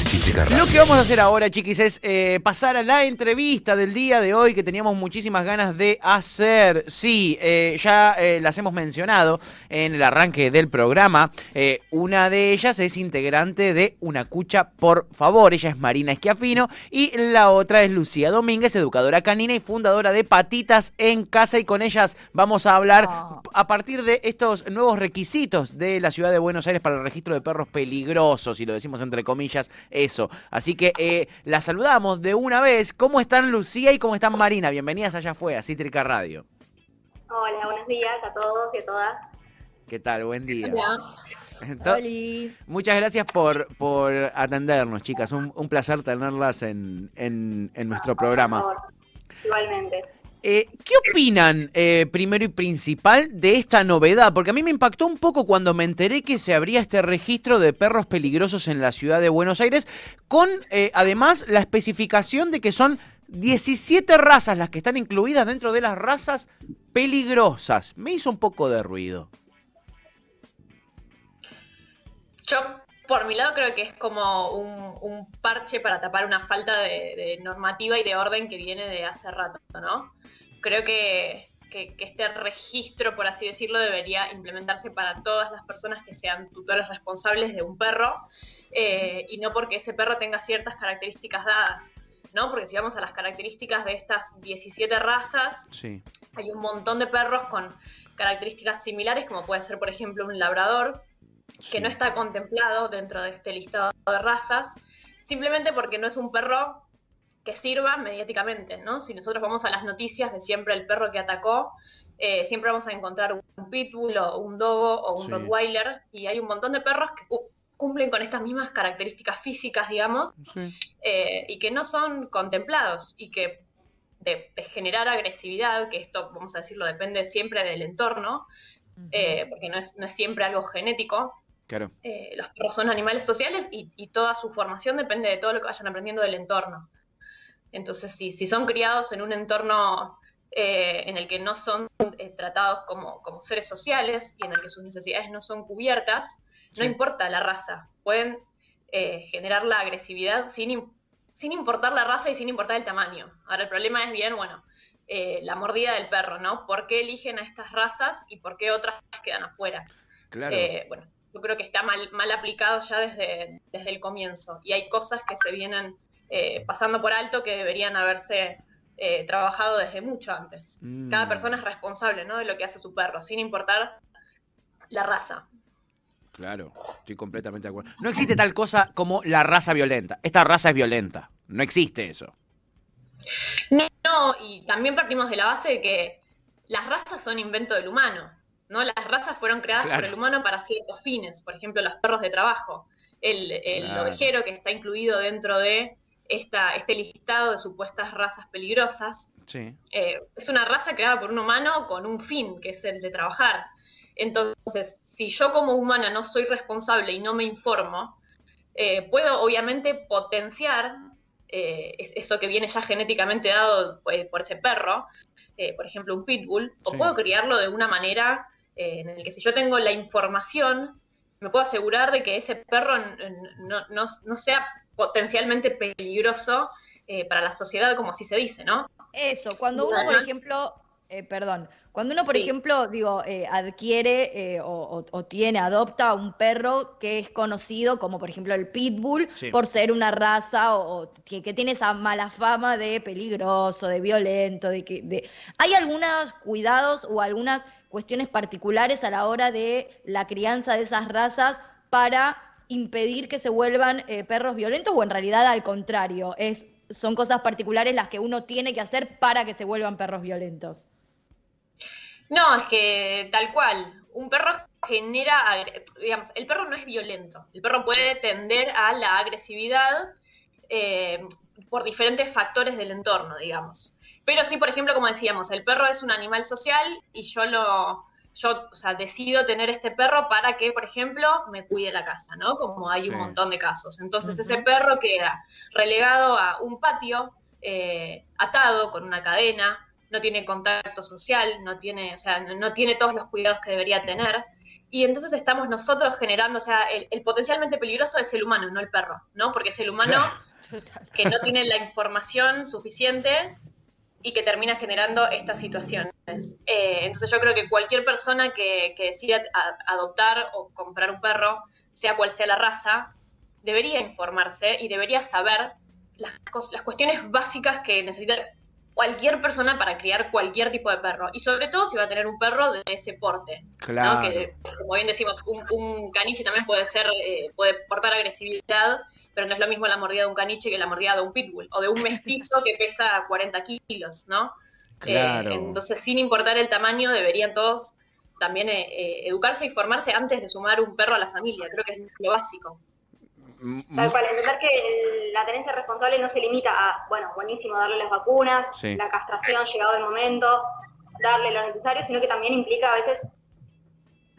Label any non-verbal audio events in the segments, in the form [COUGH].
Cítrica Radio. Lo que vamos a hacer ahora, chiquis, es eh, pasar a la entrevista del día de hoy que teníamos muchísimas ganas de hacer. Sí, eh, ya eh, las hemos mencionado en el arranque del programa. Eh, una de ellas es integrante de Una Cucha, por favor. Ella es Marina Esquiafino. Y la otra es Lucía Domínguez, educadora canina y fundadora de Patitas en Casa. Y con ellas vamos a hablar Oh. a partir de estos nuevos requisitos de la ciudad de Buenos Aires para el registro de perros peligrosos, y lo decimos entre comillas, eso. Así que eh, la saludamos de una vez. ¿Cómo están Lucía y cómo están Marina? Bienvenidas allá fue a Cítrica Radio. Hola, buenos días a todos y a todas. ¿Qué tal? Buen día. Hola. Ento- Oli. Muchas gracias por, por atendernos, chicas. Un, un placer tenerlas en, en- en nuestro Por programa. favor. Igualmente. Eh, ¿Qué opinan, eh, primero y principal, de esta novedad? Porque a mí me impactó un poco cuando me enteré que se abría este registro de perros peligrosos en la ciudad de Buenos Aires, con eh, además la especificación de que son 17 razas las que están incluidas dentro de las razas peligrosas. Me hizo un poco de ruido. Yo, por mi lado, creo que es como un, un parche para tapar una falta de, de normativa y de orden que viene de hace rato, ¿no? Creo que, que- que este registro, por así decirlo, debería implementarse para todas las personas que sean tutores responsables de un perro eh, y no porque ese perro tenga ciertas características dadas, ¿no? Porque si vamos a las características de estas 17 razas, Sí. hay un montón de perros con características similares, como puede ser, por ejemplo, un labrador, que no está contemplado dentro de este listado de razas, simplemente porque no es un perro que sirva mediáticamente, ¿no? Si nosotros vamos a las noticias de siempre el perro que atacó, eh, siempre vamos a encontrar un pitbull o un dogo o un Sí. rottweiler, y hay un montón de perros que cu- cumplen con estas mismas características físicas, digamos, Sí. eh, y que no son contemplados y que de, de generar agresividad, que esto, vamos a decirlo, depende siempre del entorno, eh, porque no es, no es siempre algo genético. Claro. Eh, los perros son animales sociales y, y toda su formación depende de todo lo que vayan aprendiendo del entorno. Entonces, si, si son criados en un entorno eh, en el que no son eh, tratados como, como seres sociales y en el que sus necesidades no son cubiertas, Sí. no importa la raza, pueden eh, generar la agresividad sin, sin importar la raza y sin importar el tamaño. Ahora, el problema es bien, bueno, eh, la mordida del perro, ¿no? ¿Por qué eligen a estas razas y por qué otras quedan afuera? Claro. Bueno, yo creo que está mal, mal aplicado ya desde, desde el comienzo. Y hay cosas que se vienen eh, pasando por alto que deberían haberse eh, trabajado desde mucho antes. Mm. Cada persona es responsable ¿no? de lo que hace su perro, sin importar la raza. Claro, estoy completamente de acuerdo. No existe tal cosa como la raza violenta. Esta raza es violenta. No existe eso. No, y también partimos de la base de que las razas son invento del humano. ¿No? Las razas fueron creadas Claro. por el humano para ciertos fines. Por ejemplo, los perros de trabajo. El, el Claro. ovejero que está incluido dentro de esta, este listado de supuestas razas peligrosas. Sí. eh, es una raza creada por un humano con un fin, que es el de trabajar. Entonces, si yo como humana no soy responsable y no me informo, eh, puedo obviamente potenciar eh, es- eso que viene ya genéticamente dado por ese perro, por ejemplo un pitbull, o puedo criarlo de una manera eh, en la que si yo tengo la información, me puedo asegurar de que ese perro no, no- no sea potencialmente peligroso eh, para la sociedad, como así se dice, ¿no? Eso, cuando uno, por ejemplo, eh, perdón, cuando uno, por Sí. ejemplo, digo, eh, adquiere eh, o, o- o tiene, adopta un perro que es conocido como, por ejemplo, el pitbull, Sí. por ser una raza o, o que, que tiene esa mala fama de peligroso, de violento, de que, de... ¿hay algunos cuidados o algunas cuestiones particulares a la hora de la crianza de esas razas para impedir que se vuelvan eh, perros violentos o en realidad al contrario, es, son cosas particulares las que uno tiene que hacer para que se vuelvan perros violentos. No, es que tal cual. Un perro genera, digamos, el perro no es violento. El perro puede tender a la agresividad eh, por diferentes factores del entorno, digamos. Pero sí, por ejemplo, como decíamos, el perro es un animal social y yo lo, yo, o sea, decido tener este perro para que, por ejemplo, me cuide la casa, ¿no? Como hay Sí. un montón de casos. Entonces ese perro queda relegado a un patio, eh, atado con una cadena, no tiene contacto social, no tiene, o sea, no, no tiene todos los cuidados que debería tener. y entonces estamos nosotros generando, o sea, el, el potencialmente peligroso es el humano, no el perro, ¿no? Porque es el humano Total. que no tiene la información suficiente y que termina generando estas situaciones. Eh, entonces yo creo que cualquier persona que, que decida a- adoptar o comprar un perro, sea cual sea la raza, debería informarse y debería saber las, las cuestiones básicas que necesita cualquier persona para criar cualquier tipo de perro. Y sobre todo si va a tener un perro de ese porte. ¿no? Claro. Que, como bien decimos, un, un caniche también puede ser, eh, puede portar agresividad, pero no es lo mismo la mordida de un caniche que la mordida de un pitbull o de un mestizo que pesa 40 kilos, ¿no? Claro. Eh, entonces, sin importar el tamaño, deberían todos también eh, eh, educarse y formarse antes de sumar un perro a la familia. Creo que es lo básico. Mm, Tal cual, entender que el- la tenencia responsable no se limita a, bueno, buenísimo, darle las vacunas, Sí. la castración llegado el momento, darle lo necesario, sino que también implica a veces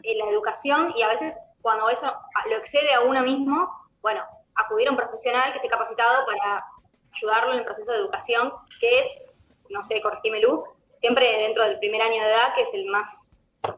eh, la educación y a veces cuando eso lo excede a uno mismo, bueno, acudir a un profesional que esté capacitado para ayudarlo en el proceso de educación, que es, no sé, corregime Lu, siempre dentro del primer año de edad, que es el más,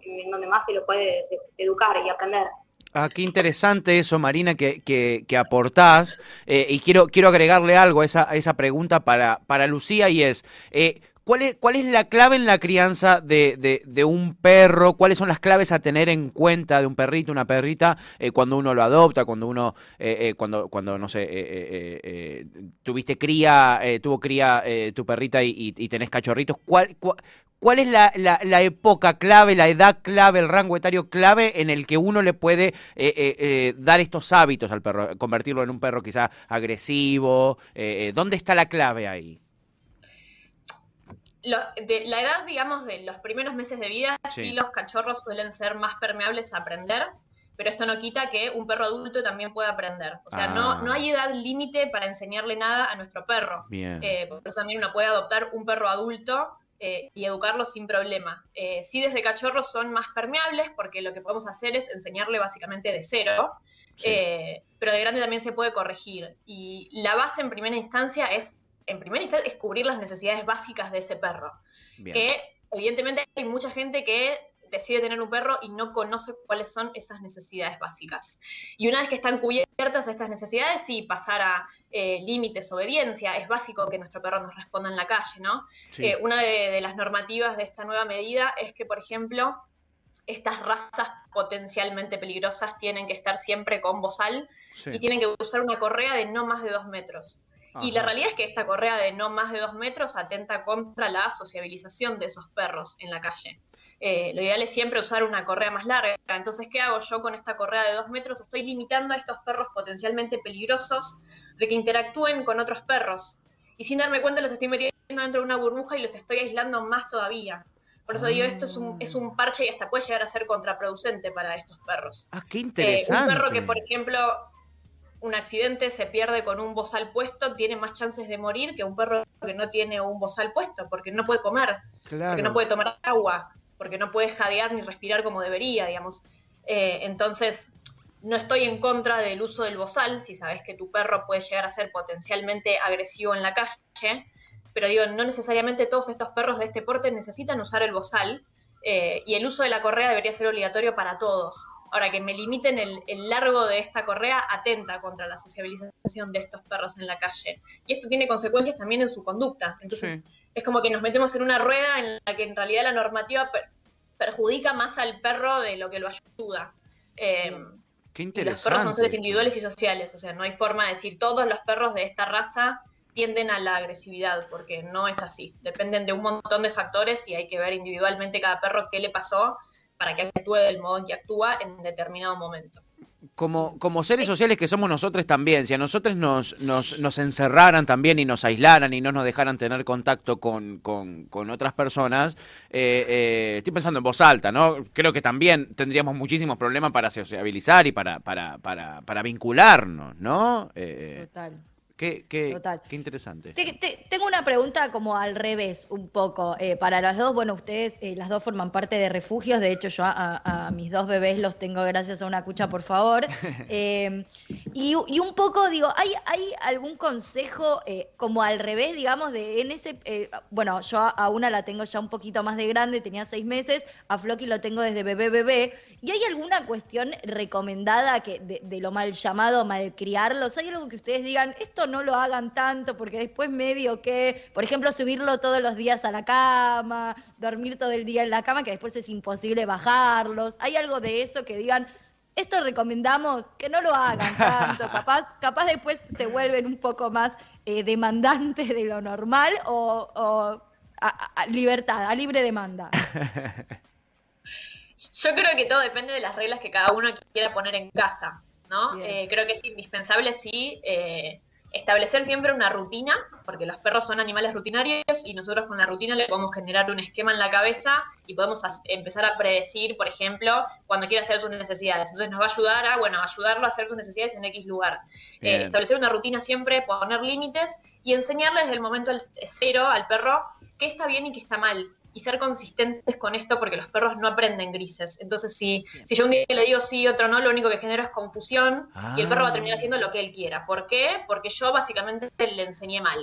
en donde más se lo puede educar y aprender. Ah, qué interesante eso, Marina, que, que, que aportás. Eh, y quiero, quiero agregarle algo a esa, a esa pregunta para, para Lucía y es, eh, ¿cuál es, ¿cuál es la clave en la crianza de, de, un perro? ¿Cuáles son las claves a tener en cuenta de un perrito, una perrita, eh, cuando uno lo adopta, cuando uno, eh, eh, cuando, cuando, no sé, eh, eh, eh, tuviste cría, tuvo cría tu perrita y, tenés cachorritos? ¿Cuál, ¿Cuál es la, la- la época clave, la edad clave, el rango etario clave en el que uno le puede dar estos hábitos al perro? Convertirlo en un perro quizá agresivo. ¿Dónde está la clave ahí? Lo- de la edad, digamos, de los primeros meses de vida, Sí. sí. los cachorros suelen ser más permeables a aprender, pero esto no quita que un perro adulto también pueda aprender. O sea, Ah. no, no hay edad límite para enseñarle nada a nuestro perro. Bien. Eh, por eso también uno puede adoptar un perro adulto eh, y educarlo sin problema. Eh, sí, desde cachorros son más permeables porque lo que podemos hacer es enseñarle básicamente de cero, Sí. eh, pero de grande también se puede corregir. Y la base en primera instancia es, en primera instancia, es cubrir las necesidades básicas de ese perro. Bien. Que evidentemente hay mucha gente que decide tener un perro y no conoce cuáles son esas necesidades básicas. Y una vez que están cubiertas estas necesidades, sí, pasar a eh, límites, obediencia, es básico que nuestro perro nos responda en la calle, ¿no? Sí. Eh, una de, de las normativas de esta nueva medida es que, por ejemplo, estas razas potencialmente peligrosas tienen que estar siempre con bozal Sí. y tienen que usar una correa de no más de dos metros. Y la realidad es que esta correa de no más de dos metros atenta contra la sociabilización de esos perros en la calle. Eh, lo ideal es siempre usar una correa más larga. Entonces, ¿qué hago yo con esta correa de dos metros? Estoy limitando a estos perros potencialmente peligrosos de que interactúen con otros perros. Y sin darme cuenta los estoy metiendo dentro de una burbuja y los estoy aislando más todavía. Por eso digo, esto es un, es un parche y hasta puede llegar a ser contraproducente para estos perros. Ah, qué Eh, interesante. un perro que, por ejemplo, un accidente se pierde con un bozal puesto, tiene más chances de morir que un perro que no tiene un bozal puesto, porque no puede comer, Claro. porque no puede tomar agua, porque no puede jadear ni respirar como debería, digamos. Eh, entonces, no estoy en contra del uso del bozal, si sabes que tu perro puede llegar a ser potencialmente agresivo en la calle, pero digo, no necesariamente todos estos perros de este porte necesitan usar el bozal, eh, y el uso de la correa debería ser obligatorio para todos. Ahora, que me limiten el, el largo de esta correa atenta contra la sociabilización de estos perros en la calle. Y esto tiene consecuencias también en su conducta. Entonces, Sí. es como que nos metemos en una rueda en la que en realidad la normativa per- perjudica más al perro de lo que lo ayuda. Eh, Qué y los interesante. perros son seres individuales y sociales, o sea, no hay forma de decir todos los perros de esta raza tienden a la agresividad, porque no es así. Dependen de un montón de factores y hay que ver individualmente cada perro qué le pasó para que actúe del modo en que actúa en determinado momento. Como, como seres sociales que somos nosotros también, si a nosotros nos, nos, nos encerraran también y nos aislaran y no nos dejaran tener contacto con, con, con otras personas, eh, eh, estoy pensando en voz alta, ¿no? Creo que también tendríamos muchísimos problemas para sociabilizar y para, para, para, para vincularnos, ¿no? Eh, Total. Qué Qué, qué, Total. qué interesante. Te- te- tengo una pregunta como al revés, un poco. eh, para las dos, bueno, ustedes eh, las dos forman parte de refugios. De hecho, yo a, mis dos bebés los tengo gracias a una cucha, por favor. [LAUGHS] Eh, y, y un poco, digo, ¿hay, hay algún consejo eh, como al revés, digamos, de en ese. eh, bueno, yo a, a una la tengo ya un poquito más de grande, tenía seis meses. A Floki lo tengo desde bebé, bebé. ¿Y hay alguna cuestión recomendada que de, de lo mal llamado malcriarlos? ¿Hay algo que ustedes digan, esto no lo hagan tanto porque después medio que, por ejemplo, subirlo todos los días a la cama, dormir todo el día en la cama, que después es imposible bajarlos? ¿Hay algo de eso que digan, esto recomendamos que no lo hagan tanto? [LAUGHS] Capaz, capaz después se vuelven un poco más eh, demandantes de lo normal o, o a- libertad, a libre demanda. Yo creo que todo depende de las reglas que cada uno quiera poner en casa, ¿no? Eh, creo que es indispensable, sí, eh, establecer siempre una rutina, porque los perros son animales rutinarios y nosotros con la rutina le podemos generar un esquema en la cabeza y podemos empezar a predecir, por ejemplo, cuando quiere hacer sus necesidades. Entonces nos va a ayudar a, bueno, ayudarlo a hacer sus necesidades en X lugar. Eh, establecer una rutina siempre, poner límites y enseñarle desde el momento cero al perro qué está bien y qué está mal. Y ser consistentes con esto porque los perros no aprenden grises. Entonces, si, si yo un día le digo sí, otro no, lo único que genera es confusión y el perro va a terminar Ah. haciendo lo que él quiera. ¿Por qué? Porque yo básicamente le enseñé mal.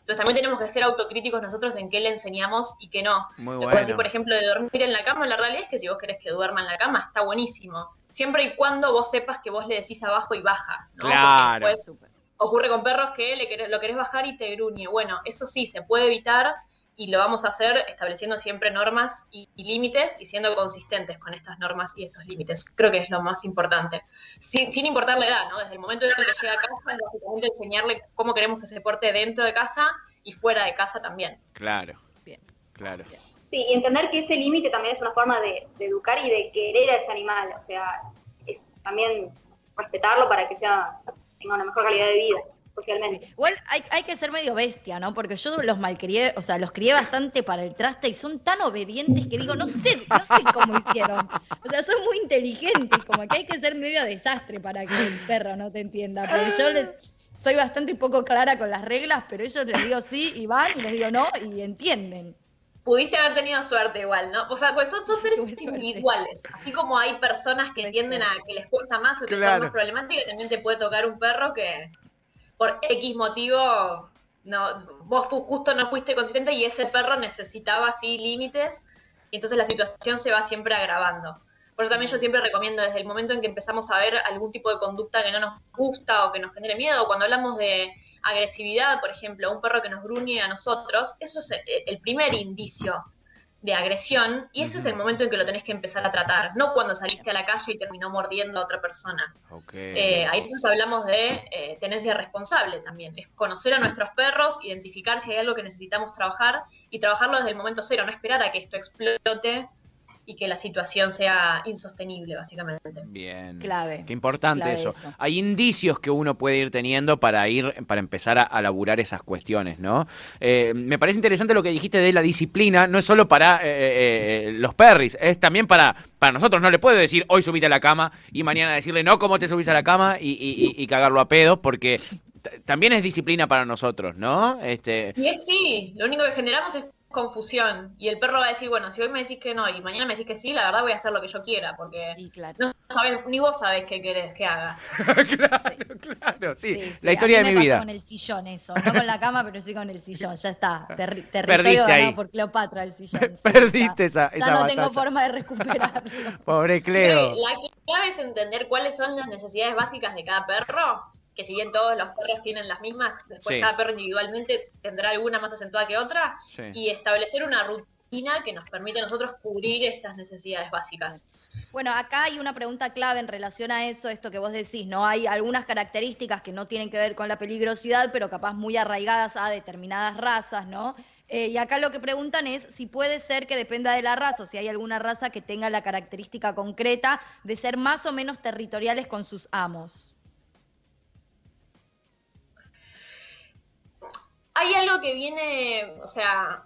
Entonces también tenemos que ser autocríticos nosotros en qué le enseñamos y qué no. Muy Te puedo bueno. decir, por ejemplo, de dormir en la cama, la realidad es que si vos querés que duerma en la cama, está buenísimo. Siempre y cuando vos sepas que vos le decís abajo y baja, ¿no? Porque Claro. después ocurre con perros que le querés- lo querés bajar y te gruñe. Bueno, eso sí, se puede evitar y lo vamos a hacer estableciendo siempre normas y, y límites y siendo consistentes con estas normas y estos límites. Creo que es lo más importante. Sin, sin importar la edad, ¿no? Desde el momento en que llega a casa es básicamente enseñarle cómo queremos que se porte dentro de casa y fuera de casa también. Claro. Bien. Claro. Sí, y entender que ese límite también es una forma de, de educar y de querer a ese animal. O sea, es también respetarlo para que sea, tenga una mejor calidad de vida socialmente. Igual hay, hay que ser medio bestia, ¿no? Porque yo los malcrié, o sea, los crié bastante para el traste y son tan obedientes que digo, no sé, no sé cómo hicieron. O sea, son muy inteligentes, como que hay que ser medio desastre para que el perro no te entienda. Porque yo le- soy bastante poco clara con las reglas, pero ellos les digo sí y van y les digo no y entienden. Pudiste haber tenido suerte igual, ¿no? O sea, pues son, son seres Tuve suerte. individuales. Así como hay personas que tienden a que les cuesta más o que Claro. son más problemáticas, también te puede tocar un perro que por X motivo no, vos justo no fuiste consistente y ese perro necesitaba así límites y entonces la situación se va siempre agravando. Por eso también yo siempre recomiendo desde el momento en que empezamos a ver algún tipo de conducta que no nos gusta o que nos genere miedo, cuando hablamos de agresividad, por ejemplo, un perro que nos gruñe a nosotros, eso es el primer indicio de agresión y ese es el momento en que lo tenés que empezar a tratar, no cuando saliste a la calle y terminó mordiendo a otra persona. Eh, ahí entonces hablamos de eh, tenencia responsable también, es conocer a nuestros perros, identificar si hay algo que necesitamos trabajar y trabajarlo desde el momento cero, no esperar a que esto explote y que la situación sea insostenible, básicamente. Bien. Clave. Qué importante Clave eso. eso. Hay indicios que uno puede ir teniendo para ir, para empezar a, a laburar esas cuestiones, ¿no? Eh, me parece interesante lo que dijiste de la disciplina, no es solo para eh, eh, los perris, es también para, para nosotros. No le puedo decir hoy subite a la cama y mañana decirle no, cómo te subís a la cama y, y- y- y cagarlo a pedo, porque también es disciplina para nosotros, ¿no? Este, Y es sí, lo único que generamos es confusión y el perro va a decir, bueno, si hoy me decís que no y mañana me decís que sí, la verdad voy a hacer lo que yo quiera, porque claro. no sabes, ni vos sabés qué querés que haga. [LAUGHS] claro, claro, sí, Sí, sí, la a historia mí de me mi vida. con el sillón eso, no con la cama, pero sí con el sillón, ya está. Terri- [LAUGHS] Perdiste territorio ganado ahí. por Cleopatra el sillón. [LAUGHS] sí, Perdiste esa, Ya esa no batalla. tengo forma de recuperarlo. Pobre Cleo. La clave es entender cuáles son las necesidades básicas de cada perro, que si bien todos los perros tienen las mismas, después Sí. cada perro individualmente tendrá alguna más acentuada que otra, Sí. y establecer una rutina que nos permite a nosotros cubrir estas necesidades básicas. Bueno, acá hay una pregunta clave en relación a eso, esto que vos decís, ¿no? Hay algunas características que no tienen que ver con la peligrosidad, pero capaz muy arraigadas a determinadas razas, ¿no? Eh, y acá lo que preguntan es si puede ser que dependa de la raza, o si hay alguna raza que tenga la característica concreta de ser más o menos territoriales con sus amos. Hay algo que viene, o sea,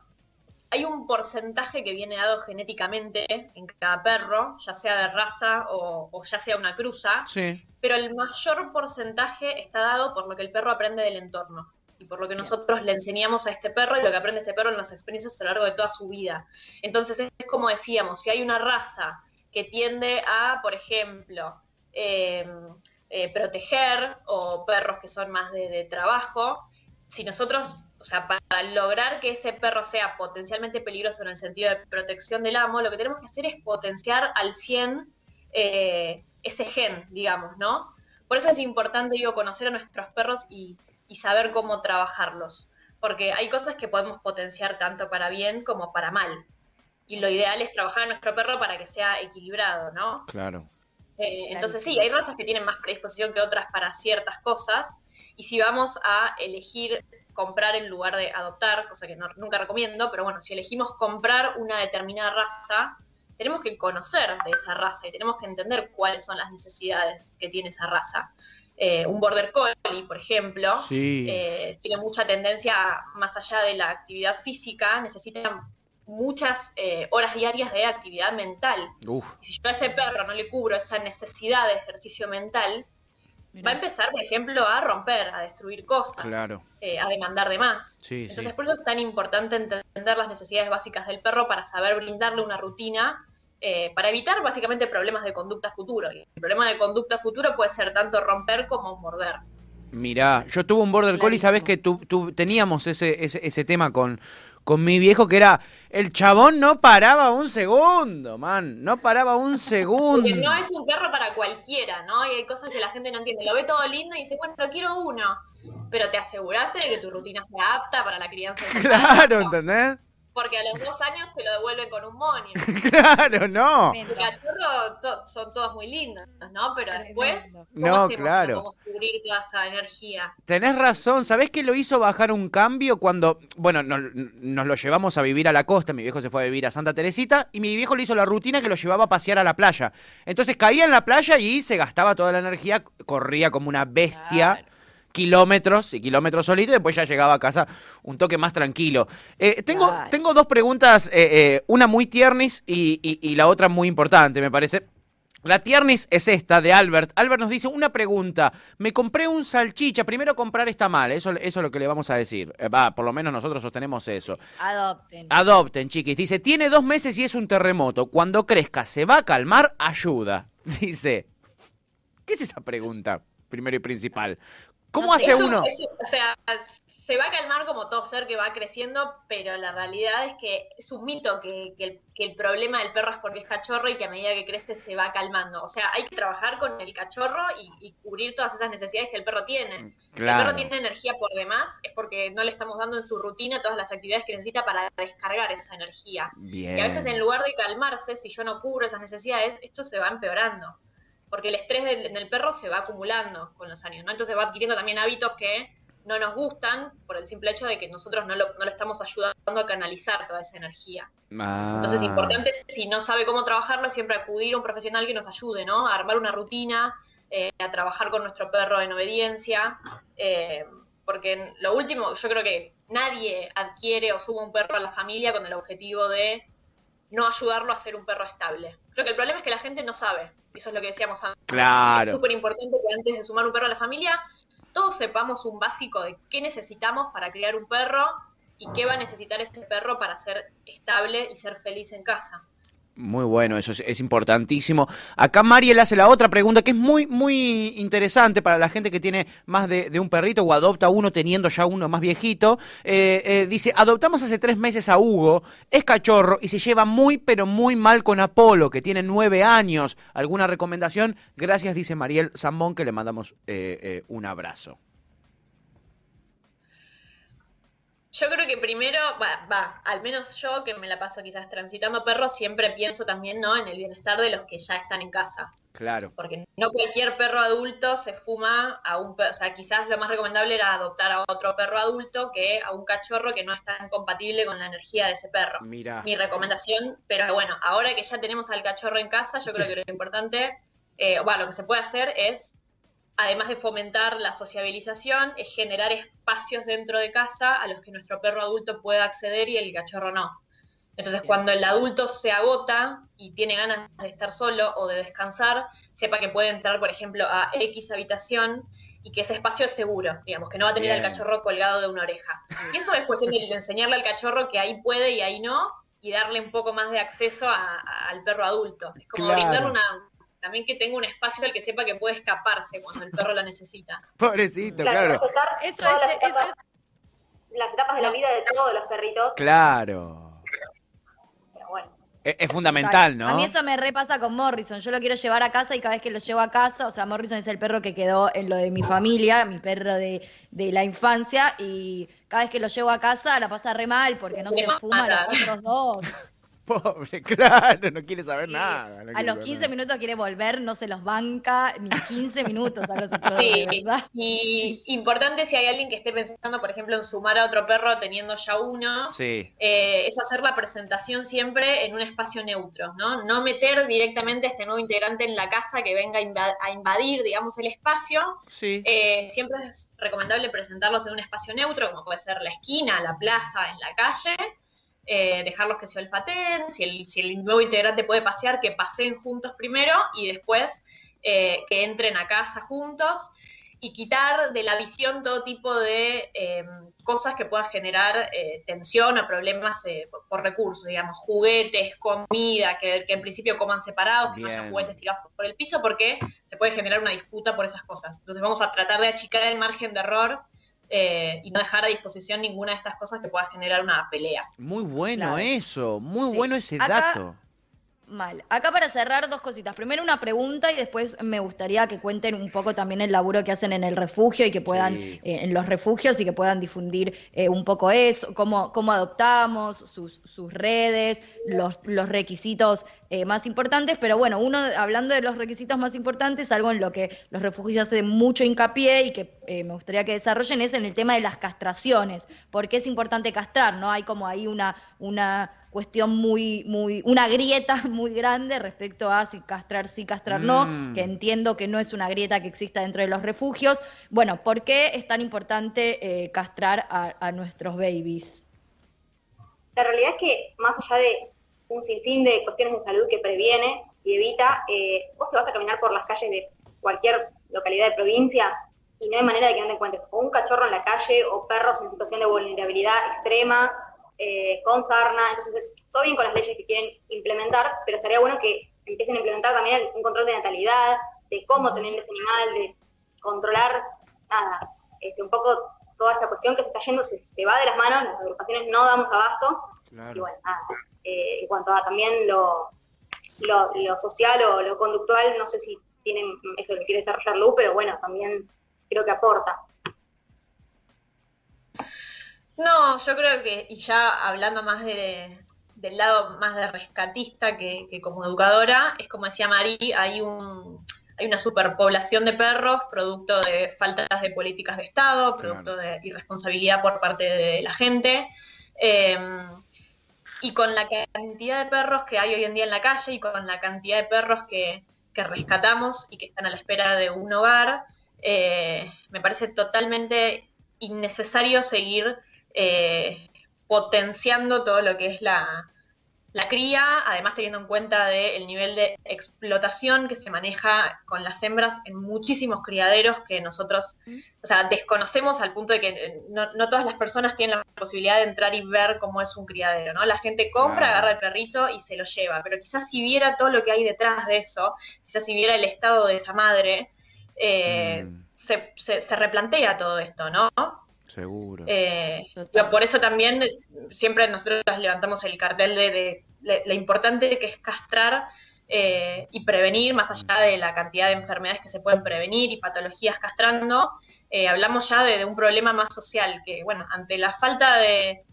hay un porcentaje que viene dado genéticamente en cada perro, ya sea de raza o, o ya sea una cruza, Sí. pero el mayor porcentaje está dado por lo que el perro aprende del entorno y por lo que nosotros le enseñamos a este perro y lo que aprende este perro en las experiencias a lo largo de toda su vida. Entonces es como decíamos, si hay una raza que tiende a, por ejemplo, eh, eh, proteger o perros que son más de, de trabajo, si nosotros, o sea, para lograr que ese perro sea potencialmente peligroso en el sentido de protección del amo, lo que tenemos que hacer es potenciar al 100 eh, ese gen, digamos, ¿no? Por eso es importante, digo, conocer a nuestros perros y, y saber cómo trabajarlos, porque hay cosas que podemos potenciar tanto para bien como para mal. Y lo ideal es trabajar a nuestro perro para que sea equilibrado, ¿no? Claro. Eh, entonces sí, hay razas que tienen más predisposición que otras para ciertas cosas. Y si vamos a elegir comprar en lugar de adoptar, cosa que no- nunca recomiendo, pero bueno, si elegimos comprar una determinada raza, tenemos que conocer de esa raza y tenemos que entender cuáles son las necesidades que tiene esa raza. Eh, un border collie, por ejemplo, Sí. eh, tiene mucha tendencia, más allá de la actividad física, necesita muchas eh, horas diarias de actividad mental. Uf. Y si yo a ese perro no le cubro esa necesidad de ejercicio mental, Mirá. va a empezar, por ejemplo, a romper, a destruir cosas, Claro. eh, a demandar de más. Sí, Entonces, sí. por eso es tan importante entender las necesidades básicas del perro para saber brindarle una rutina eh, para evitar básicamente problemas de conducta futuro. Y el problema de conducta futuro puede ser tanto romper como morder. Mirá, yo tuve un border collie, sabes que tu, tu- teníamos ese, ese, ese tema con, con mi viejo que era el chabón no paraba un segundo, man, no paraba un segundo. Porque no es un perro para cualquiera, ¿no? Y hay cosas que la gente no entiende. Lo ve todo lindo y dice, bueno, pero quiero uno. Pero te aseguraste de que tu rutina sea apta para la crianza [LAUGHS] Claro. ¿entendés? Porque a los dos años te lo devuelven con un monio. [LAUGHS] Claro, no. El cachorro to- son todos muy lindos, ¿no? Pero después. ¿cómo No, claro. cómo cubrir toda esa energía? Tenés razón, ¿sabés qué lo hizo bajar un cambio cuando, bueno, nos, nos lo llevamos a vivir a la costa, mi viejo se fue a vivir a Santa Teresita y mi viejo le hizo la rutina que lo llevaba a pasear a la playa. Entonces caía en la playa y se gastaba toda la energía, corría como una bestia. Claro. Kilómetros y kilómetros solito y después ya llegaba a casa un toque más tranquilo. Eh, tengo, tengo dos preguntas, eh, eh, una muy tiernis y, y- y la otra muy importante, me parece. La tiernis es esta, de Albert. Albert nos dice una pregunta. Me compré un salchicha. Primero comprar está mal, eso, eso es lo que le vamos a decir. Eh, Va, por lo menos nosotros sostenemos eso. Adopten. Adopten, chiquis. Dice, tiene dos meses y es un terremoto. Cuando crezca, ¿se va a calmar? Ayuda. [LAUGHS] Dice, ¿qué es esa pregunta? Primero y principal. ¿Cómo No sé, hace Eso- uno? eso- o sea, se va a calmar como todo ser que va creciendo, pero la realidad es que es un mito que, que el, que el problema del perro es porque es cachorro y que a medida que crece se va calmando. O sea, hay que trabajar con el cachorro y, y cubrir todas esas necesidades que el perro tiene. Si el perro tiene energía por demás, es porque no le estamos dando en su rutina todas las actividades que necesita para descargar esa energía. Bien. Y a veces en lugar de calmarse, si yo no cubro esas necesidades, esto se va empeorando. Porque el estrés del- en el perro se va acumulando con los años, ¿no? Entonces va adquiriendo también hábitos que no nos gustan por el simple hecho de que nosotros no lo, no lo estamos ayudando a canalizar toda esa energía. Ah. Entonces, importante, si no sabe cómo trabajarlo, siempre acudir a un profesional que nos ayude, ¿no? A armar una rutina, eh, a trabajar con nuestro perro en obediencia, eh, porque lo último, yo creo que nadie adquiere o sube un perro a la familia con el objetivo de no ayudarlo a ser un perro estable. Creo que el problema es que la gente no sabe, eso es lo que decíamos antes. Claro. Es súper importante que antes de sumar un perro a la familia, todos sepamos un básico de qué necesitamos para criar un perro y qué va a necesitar este perro para ser estable y ser feliz en casa. Muy bueno, eso es, es importantísimo. Acá Mariel hace la otra pregunta que es muy, muy interesante para la gente que tiene más de, de un perrito o adopta uno teniendo ya uno más viejito. Eh, eh, dice, adoptamos hace tres meses a Hugo, es cachorro y se lleva muy, pero muy mal con Apolo, que tiene nueve años. ¿Alguna recomendación? Gracias, dice Mariel Zambón, que le mandamos eh, eh, un abrazo. Yo creo que primero, va, va, al menos yo que me la paso quizás transitando perros, siempre pienso también ¿no? en el bienestar de los que ya están en casa. Claro. Porque no cualquier perro adulto se fuma a un perro, o sea, quizás lo más recomendable era adoptar a otro perro adulto que a un cachorro que no es tan compatible con la energía de ese perro. Mira. Mi recomendación, pero bueno, ahora que ya tenemos al cachorro en casa, yo creo que lo importante, eh, bueno, lo que se puede hacer es, además de fomentar la sociabilización, es generar espacios dentro de casa a los que nuestro perro adulto pueda acceder y el cachorro no. Entonces, cuando el adulto se agota y tiene ganas de estar solo o de descansar, sepa que puede entrar, por ejemplo, a X habitación y que ese espacio es seguro, digamos, que no va a tener al cachorro colgado de una oreja. Y eso es cuestión de enseñarle al cachorro que ahí puede y ahí no, y darle un poco más de acceso al perro adulto. Es como brindar una, también que tenga un espacio al que sepa que puede escaparse cuando el [LAUGHS] perro lo necesita. Pobrecito, claro. Eso es, las, etapas, las etapas de la vida de todos los perritos. Claro. Es, fundamental, ¿no? A mí eso me repasa con Morrison. Yo lo quiero llevar a casa y cada vez que lo llevo a casa, o sea, Morrison es el perro que quedó en lo de mi familia, mi perro de, de la infancia, y cada vez que lo llevo a casa la pasa re mal porque no se fuma a los otros dos. [LAUGHS] [LAUGHS] Pobre, claro, no quiere saber nada. a los 15 minutos quiere volver, no se los banca ni 15 minutos a los otros sí, ¿verdad? Y importante si hay alguien que esté pensando, por ejemplo, en sumar a otro perro teniendo ya uno, sí. Eh, es hacer la presentación siempre en un espacio neutro, ¿no? No meter directamente a este nuevo integrante en la casa que venga a invadir, digamos, el espacio. Sí. Eh, siempre es recomendable presentarlos en un espacio neutro, como puede ser la esquina, la plaza, en la calle eh, dejarlos que se olfateen, si el, si el nuevo integrante puede pasear, que paseen juntos primero y después eh, que entren a casa juntos y quitar de la visión todo tipo de em, cosas que puedan generar eh, tensión o problemas por, recursos, digamos, juguetes, comida, que, en principio coman separados, que no sean juguetes tirados por el piso, porque se puede generar una disputa por esas cosas. Entonces vamos a tratar de achicar el margen de error eh, y no dejar a disposición ninguna de estas cosas que pueda generar una pelea. Muy bueno eso, muy bueno ese dato. Mal. Acá para cerrar dos cositas. Primero una pregunta y después me gustaría que cuenten un poco también el laburo que hacen en el refugio y que puedan, eh, en los refugios y que puedan difundir eh, un poco eso, cómo, cómo adoptamos, sus, sus redes, los, los requisitos eh, más importantes. Pero bueno, uno, hablando de los requisitos más importantes, algo en lo que los refugios hacen mucho hincapié y que me gustaría que desarrollen es en el tema de las castraciones. porque es importante castrar? ¿No? Hay como ahí una, una cuestión muy, muy, una grieta [LAUGHS] muy grande respecto a si castrar sí, castrar no, mm. que entiendo que no es una grieta que exista dentro de los refugios. Bueno, ¿por qué es tan importante eh, castrar a, nuestros babies? La realidad es que más allá de un sinfín de cuestiones de salud que previene y evita, eh, vos te vas a caminar por las calles de cualquier localidad de provincia y no hay manera de que no te encuentres o un cachorro en la calle o perros en situación de vulnerabilidad extrema eh, con sarna, entonces todo bien con las leyes que quieren implementar, pero estaría bueno que empiecen a implementar también un control de natalidad, de cómo tener ese animal, de controlar, nada, este, un poco toda esta cuestión que se está yendo, se, va de las manos, las agrupaciones no damos abasto, y bueno, nada, eh, en cuanto a también lo, lo, social o lo conductual, no sé si tienen eso que quiere desarrollar Lu, pero bueno, también creo que aporta. No, yo creo que, y ya hablando más de, del lado más de rescatista que, como educadora, es como decía Mari, hay un hay una superpoblación de perros, producto de faltas de políticas de Estado, producto de irresponsabilidad por parte de la gente. Em, y con la cantidad de perros que hay hoy en día en la calle y con la cantidad de perros que, rescatamos y que están a la espera de un hogar, eh, me parece totalmente innecesario seguir eh, potenciando todo lo que es la, cría, además teniendo en cuenta el nivel de explotación que se maneja con las hembras en muchísimos criaderos que nosotros, o sea, desconocemos al punto de que no, todas las personas tienen la posibilidad de entrar y ver cómo es un criadero, ¿no? La gente compra, agarra el perrito y se lo lleva, pero quizás si viera todo lo que hay detrás de eso, quizás si viera el estado de esa madre, eh, mm. se, se replantea todo esto, ¿no? Seguro. Eh, por eso también siempre nosotros levantamos el cartel de, lo importante que es castrar eh, y prevenir, más allá de la cantidad de enfermedades que se pueden prevenir y patologías castrando, eh, hablamos ya de, un problema más social, que bueno, ante la falta de,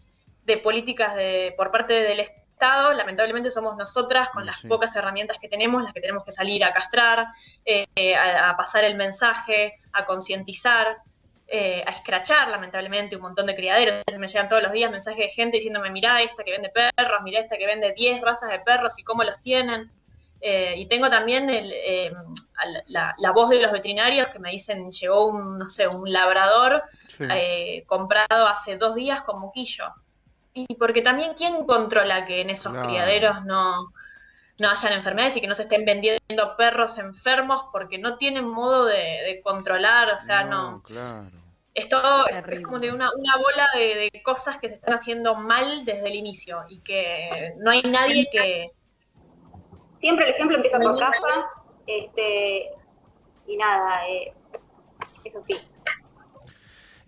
políticas de, por parte del Estado, lamentablemente somos nosotras con las pocas herramientas que tenemos, las que tenemos que salir a castrar, a, pasar el mensaje, a concientizar. Eh, a escrachar, lamentablemente, un montón de criaderos. Me llegan todos los días mensajes de gente diciéndome, mirá esta que vende perros, mirá esta que vende 10 razas de perros y cómo los tienen. Eh, y tengo también eh, la, voz de los veterinarios que me dicen, llegó un, no sé, un labrador comprado hace dos días con muquillo. y porque también quién controla que en esos criaderos no, no hayan enfermedades y que no se estén vendiendo perros enfermos porque no tienen modo de, de controlar, o sea, no. Claro. Es todo, es- es como de una, una bola de, de cosas que se están haciendo mal desde el inicio y que no hay nadie que... Siempre el ejemplo empieza por casa, este, y nada, eh, eso sí.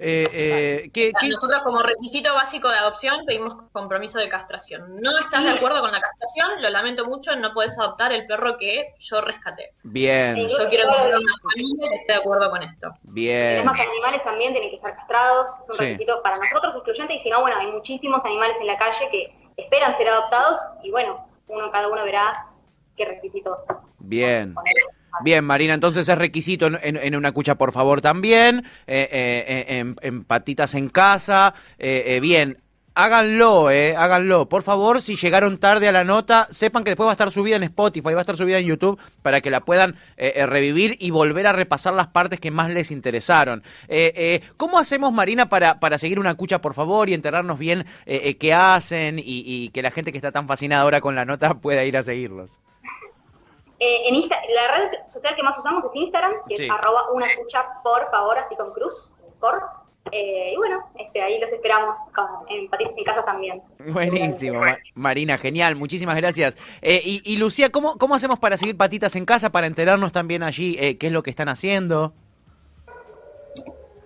Eh, eh, ¿qué- qué- Nosotros como requisito básico de adopción pedimos compromiso de castración. ¿No estás de acuerdo con la castración? Lo lamento mucho, no podés adoptar el perro que yo rescaté. Bien, Sí. Yo quiero tener una familia que esté de acuerdo con esto. Los bien. demás animales también tienen que estar castrados, es un Sí. requisito para nosotros excluyente, y si no, bueno, hay muchísimos animales en la calle que esperan ser adoptados, y bueno, uno cada uno verá qué requisitos Bien. poner. Bien, Marina, entonces es requisito en, una cucha, por favor, también. eh, eh, eh, en, patitas en casa. eh, eh, bien, háganlo, eh, háganlo. Por favor, si llegaron tarde a la nota, sepan que después va a estar subida en Spotify, va a estar subida en YouTube para que la puedan eh, revivir y volver a repasar las partes que más les interesaron. Eh, ¿Cómo hacemos, Marina, para, para seguir una cucha, por favor, y enterarnos bien qué hacen y, y que la gente que está tan fascinada ahora con la nota [LAUGHS] pueda ir a seguirlos? Eh, en Insta- la red social que más usamos es Instagram, que Sí. es arroba una cucha por favor, así con cruz, por. Eh, y bueno, este, ahí los esperamos con, en Patitas en Casa también. Buenísimo, Ma- Marina, genial, muchísimas gracias. Eh, y, y Lucía, ¿cómo, ¿cómo hacemos para seguir patitas en casa, para enterarnos también allí eh, qué es lo que están haciendo?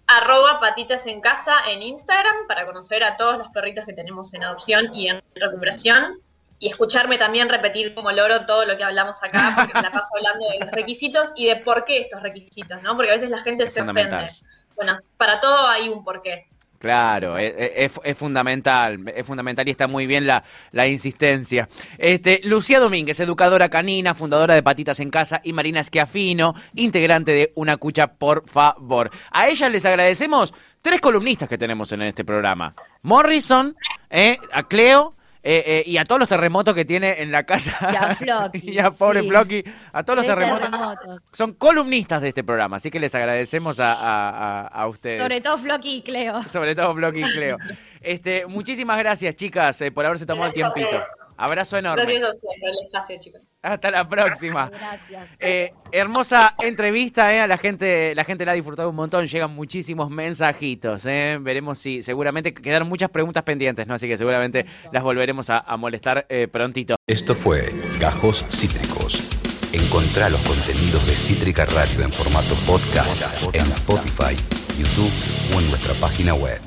Arroba patitas en casa en Instagram para conocer a todos los perritos que tenemos en adopción y en recuperación. Y escucharme también repetir como loro todo lo que hablamos acá, porque me la paso hablando de los requisitos y de por qué estos requisitos, ¿no? Porque a veces la gente Es se ofende. Bueno, para todo hay un porqué. Claro, es, es- es fundamental, es fundamental y está muy bien la, la insistencia. Este, Lucía Domínguez, educadora canina, fundadora de Patitas en Casa, y Marina Schiafino, integrante de Una Cucha, por favor. A ellas les agradecemos tres columnistas que tenemos en este programa. Morrison, eh, a Cleo eh, eh, y a todos los terremotos que tiene en la casa. Y a [LAUGHS] Floki, y a pobre sí. Floki, a todos los terremotos. terremotos. Son columnistas de este programa, así que les agradecemos a, a- a- a ustedes. Sobre todo Floki y Cleo. [LAUGHS] Sobre todo Bloque y Cleo. Este, muchísimas gracias, chicas, eh, por haberse tomado el Gracias tiempito. Abrazo enorme. Gracias a ustedes por el espacio, chicos. Hasta la próxima. [LAUGHS] Gracias. Eh, hermosa entrevista, eh, a la gente, la gente la ha disfrutado un montón, llegan muchísimos mensajitos, eh. veremos si seguramente quedaron muchas preguntas pendientes, ¿no? Así que seguramente las volveremos a, a molestar eh, prontito. Esto fue Gajos Cítricos. Encontrá los contenidos de Cítrica Radio en formato podcast en Spotify, YouTube o en nuestra página web.